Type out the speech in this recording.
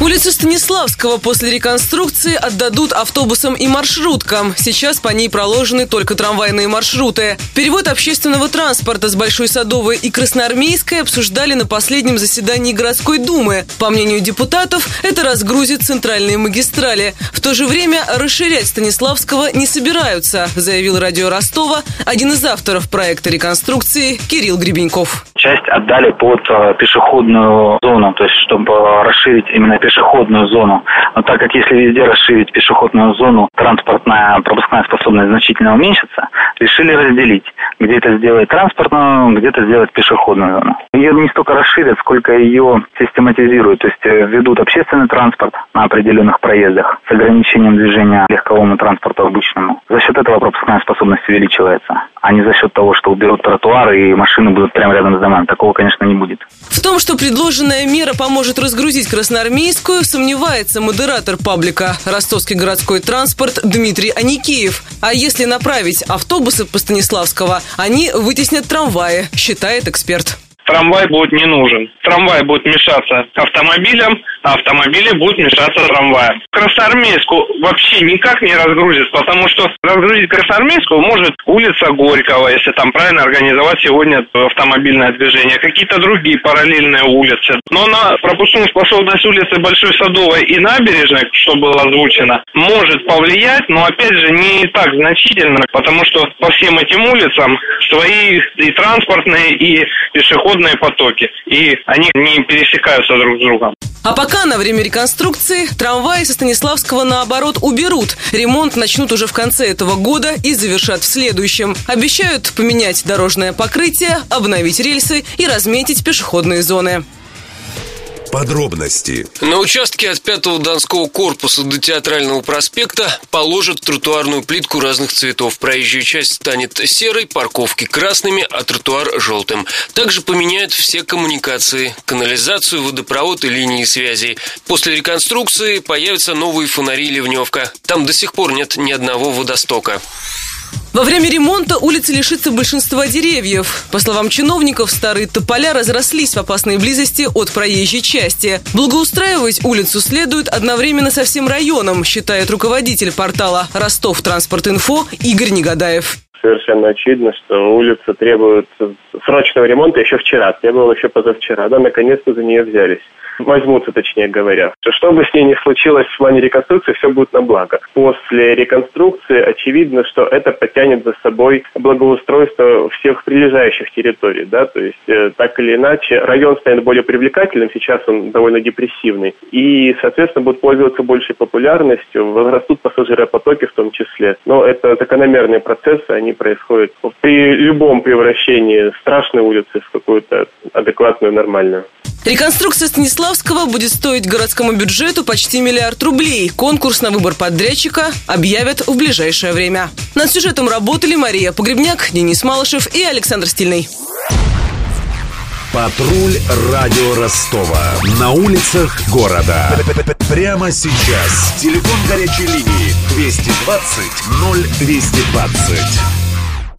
Улицу Станиславского после реконструкции отдадут автобусам и маршруткам. Сейчас по ней проложены только трамвайные маршруты. Перевод общественного транспорта с Большой Садовой и Красноармейской обсуждали на последнем заседании городской думы. По мнению депутатов, это разгрузит центральные магистрали. В то же время расширять Станиславского не собираются, заявил радио Ростова один из авторов проекта реконструкции Кирилл Гребеньков. Часть отдали под э, пешеходную зону, то есть чтобы расширить именно пешеходную зону. Но так как если везде расширить пешеходную зону, транспортная пропускная способность значительно уменьшится, решили разделить. Где-то сделать транспортную, где-то сделать пешеходную зону. Ее не столько расширят, сколько ее систематизируют. То есть э, ведут общественный транспорт на определенных проездах с ограничением движения легковому транспорту обычному. За счет этого пропускная способность увеличивается, а не за счет того, что уберут тротуары и машины будут прямо рядом с домами. Такого, конечно, не будет. В том, что предложенная мера поможет разгрузить Красноармейскую, сомневается модератор паблика «Ростовский городской транспорт» Дмитрий Аникеев. А если направить автобусы по Станиславского, они вытеснят трамваи, считает эксперт трамвай будет не нужен. Трамвай будет мешаться автомобилям, автомобили будут мешаться трамваям. Красноармейску вообще никак не разгрузит, потому что разгрузить Красноармейскую может улица Горького, если там правильно организовать сегодня автомобильное движение, какие-то другие параллельные улицы. Но на пропускную способность улицы Большой Садовой и набережной, что было озвучено, может повлиять, но опять же не так значительно, потому что по всем этим улицам свои и транспортные, и пешеходные потоки, и они не пересекаются друг с другом. А пока на время реконструкции трамваи со Станиславского наоборот уберут. Ремонт начнут уже в конце этого года и завершат в следующем. Обещают поменять дорожное покрытие, обновить рельсы и разметить пешеходные зоны. Подробности. На участке от 5-го Донского корпуса до Театрального проспекта положат тротуарную плитку разных цветов. Проезжая часть станет серой, парковки красными, а тротуар желтым. Также поменяют все коммуникации, канализацию, водопровод и линии связи. После реконструкции появятся новые фонари «Ливневка». Там до сих пор нет ни одного водостока. Во время ремонта улица лишится большинства деревьев. По словам чиновников, старые тополя разрослись в опасной близости от проезжей части. Благоустраивать улицу следует одновременно со всем районом, считает руководитель портала «Ростов Транспорт Инфо» Игорь Негадаев совершенно очевидно, что улица требует срочного ремонта еще вчера, требовала еще позавчера. Да, наконец-то за нее взялись возьмутся, точнее говоря. Что бы с ней ни случилось в плане реконструкции, все будет на благо. После реконструкции очевидно, что это потянет за собой благоустройство всех прилежащих территорий, да, то есть э, так или иначе район станет более привлекательным, сейчас он довольно депрессивный, и, соответственно, будет пользоваться большей популярностью, возрастут пассажиропотоки в том числе. Но это закономерные процессы, они происходят при любом превращении страшной улицы в какую-то адекватную, нормальную. Реконструкция Станиславского будет стоить городскому бюджету почти миллиард рублей. Конкурс на выбор подрядчика объявят в ближайшее время. Над сюжетом работали Мария Погребняк, Денис Малышев и Александр Стильный. Патруль радио Ростова. На улицах города. Прямо сейчас. Телефон горячей линии 220 0220.